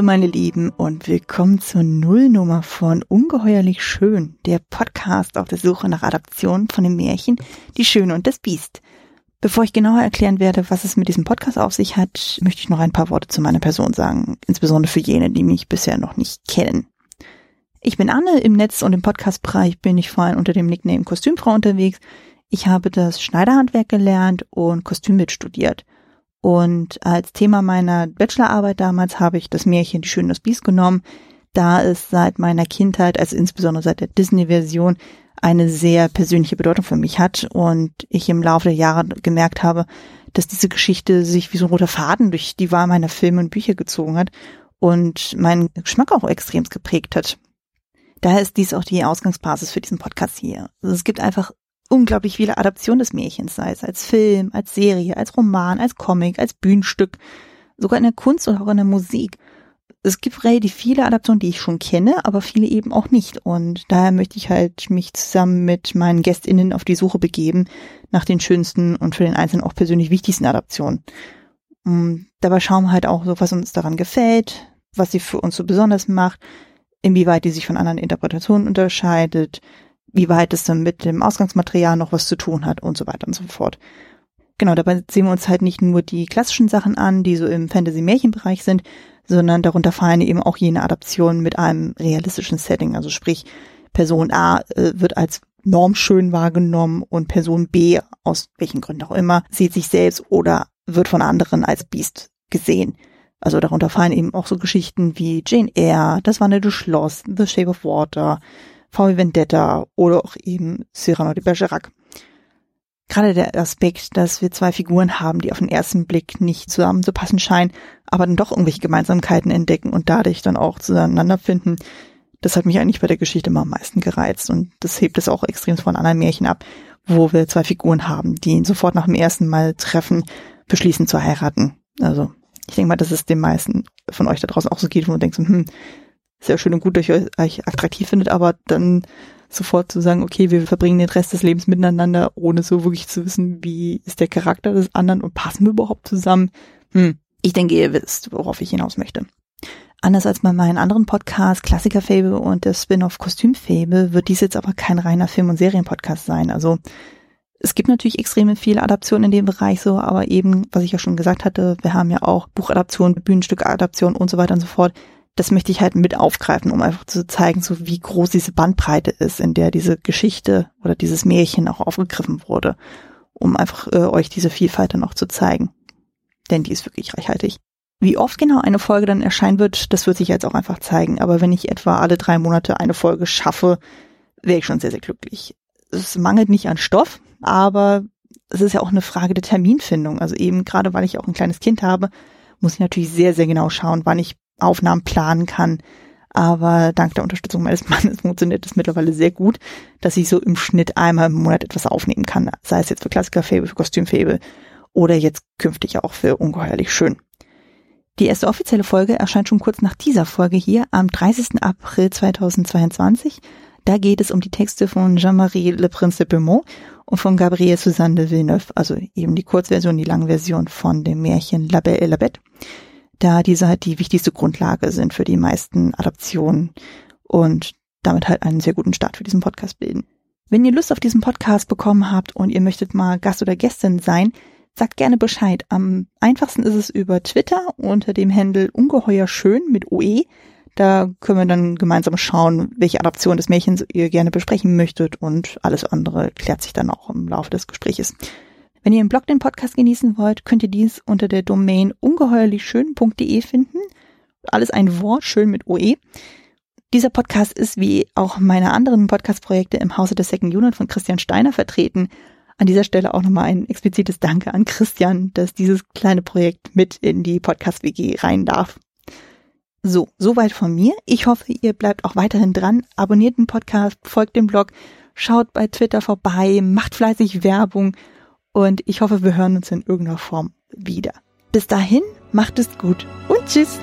Hallo meine Lieben und willkommen zur Nullnummer von Ungeheuerlich Schön, der Podcast auf der Suche nach Adaptionen von dem Märchen Die Schöne und das Biest. Bevor ich genauer erklären werde, was es mit diesem Podcast auf sich hat, möchte ich noch ein paar Worte zu meiner Person sagen, insbesondere für jene, die mich bisher noch nicht kennen. Ich bin Anne, im Netz und im Podcastbereich bin ich vor allem unter dem Nickname Kostümfrau unterwegs. Ich habe das Schneiderhandwerk gelernt und Kostümbild studiert. Und als Thema meiner Bachelorarbeit damals habe ich das Märchen Die Schöne das Biest genommen, da es seit meiner Kindheit, also insbesondere seit der Disney-Version, eine sehr persönliche Bedeutung für mich hat und ich im Laufe der Jahre gemerkt habe, dass diese Geschichte sich wie so ein roter Faden durch die Wahl meiner Filme und Bücher gezogen hat und meinen Geschmack auch extrem geprägt hat. Daher ist dies auch die Ausgangsbasis für diesen Podcast hier. Also es gibt einfach unglaublich viele Adaptionen des Märchens, sei es als Film, als Serie, als Roman, als Comic, als Bühnenstück, sogar in der Kunst oder auch in der Musik. Es gibt relativ viele Adaptionen, die ich schon kenne, aber viele eben auch nicht. Und daher möchte ich halt mich zusammen mit meinen GästInnen auf die Suche begeben nach den schönsten und für den Einzelnen auch persönlich wichtigsten Adaptionen. Und mm, dabei schauen wir halt auch so, was uns daran gefällt, was sie für uns so besonders macht, inwieweit die sich von anderen Interpretationen unterscheidet, wie weit es dann mit dem Ausgangsmaterial noch was zu tun hat und so weiter und so fort. Genau, dabei sehen wir uns halt nicht nur die klassischen Sachen an, die so im Fantasy-Märchenbereich sind, sondern darunter fallen eben auch jene Adaptionen mit einem realistischen Setting. Also sprich, Person A äh, wird als normschön wahrgenommen und Person B, aus welchen Gründen auch immer, sieht sich selbst oder wird von anderen als Biest gesehen. Also darunter fallen eben auch so Geschichten wie Jane Eyre, Das wandelnde Schloss, The Shape of Water, V Vendetta oder auch eben Cyrano de Bergerac. Gerade der Aspekt, dass wir zwei Figuren haben, die auf den ersten Blick nicht zusammenzupassen scheinen, aber dann doch irgendwelche Gemeinsamkeiten entdecken und dadurch dann auch zueinander finden, das hat mich eigentlich bei der Geschichte immer am meisten gereizt und das hebt es auch extrem von anderen Märchen ab, wo wir zwei Figuren haben, die ihn sofort nach dem ersten Mal treffen, beschließen zu heiraten. Also ich denke mal, dass es den meisten von euch da draußen auch so geht, wo man denkt so, sehr schön und gut, dass ihr euch attraktiv findet, aber dann sofort zu sagen, okay, wir verbringen den Rest des Lebens miteinander, ohne so wirklich zu wissen, wie ist der Charakter des anderen und passen wir überhaupt zusammen. Hm, ich denke, ihr wisst, worauf ich hinaus möchte. Anders als bei meinen anderen Podcasts, Klassiker Fable und der Spin-off Kostüm Fable, wird dies jetzt aber kein reiner Film- und Serienpodcast sein. Also es gibt natürlich extrem viele Adaptionen in dem Bereich so, aber eben, was ich ja schon gesagt hatte, wir haben ja auch Buchadaptionen, Bühnenstückadaptionen und so weiter und so fort das möchte ich halt mit aufgreifen, um einfach zu zeigen, so wie groß diese Bandbreite ist, in der diese Geschichte oder dieses Märchen auch aufgegriffen wurde, um einfach äh, euch diese Vielfalt dann auch zu zeigen. Denn die ist wirklich reichhaltig. Wie oft genau eine Folge dann erscheinen wird, das wird sich jetzt auch einfach zeigen. Aber wenn ich etwa alle drei Monate eine Folge schaffe, wäre ich schon sehr, sehr glücklich. Es mangelt nicht an Stoff, aber es ist ja auch eine Frage der Terminfindung. Also eben gerade weil ich auch ein kleines Kind habe, muss ich natürlich sehr, sehr genau schauen, wann ich Aufnahmen planen kann. Aber dank der Unterstützung meines Mannes funktioniert es mittlerweile sehr gut, dass ich so im Schnitt einmal im Monat etwas aufnehmen kann. Sei es jetzt für Klassiker-Fable, für Kostüm-Fable oder jetzt künftig auch für Ungeheuerlich Schön. Die erste offizielle Folge erscheint schon kurz nach dieser Folge hier am 30. April 2022. Da geht es um die Texte von Jean-Marie Le Prince de Beaumont und von Gabriel Suzanne de Villeneuve, also eben die Kurzversion, die Langversion von dem Märchen La Belle et la Bête da diese halt die wichtigste Grundlage sind für die meisten Adaptionen und damit halt einen sehr guten Start für diesen Podcast bilden. Wenn ihr Lust auf diesen Podcast bekommen habt und ihr möchtet mal Gast oder Gästin sein, sagt gerne Bescheid. Am einfachsten ist es über Twitter unter dem Handel ungeheuer schön mit OE. Da können wir dann gemeinsam schauen, welche Adaption des Märchens ihr gerne besprechen möchtet und alles andere klärt sich dann auch im Laufe des Gespräches. Wenn ihr im Blog den Podcast genießen wollt, könnt ihr dies unter der Domain ungeheuerlichschön.de finden. Alles ein Wort, schön mit OE. Dieser Podcast ist wie auch meine anderen Podcast-Projekte im Hause der Second Unit von Christian Steiner vertreten. An dieser Stelle auch nochmal ein explizites Danke an Christian, dass dieses kleine Projekt mit in die Podcast-WG rein darf. So, soweit von mir. Ich hoffe, ihr bleibt auch weiterhin dran. Abonniert den Podcast, folgt dem Blog, schaut bei Twitter vorbei, macht fleißig Werbung und ich hoffe, wir hören uns in irgendeiner Form wieder. Bis dahin, macht es gut und tschüss.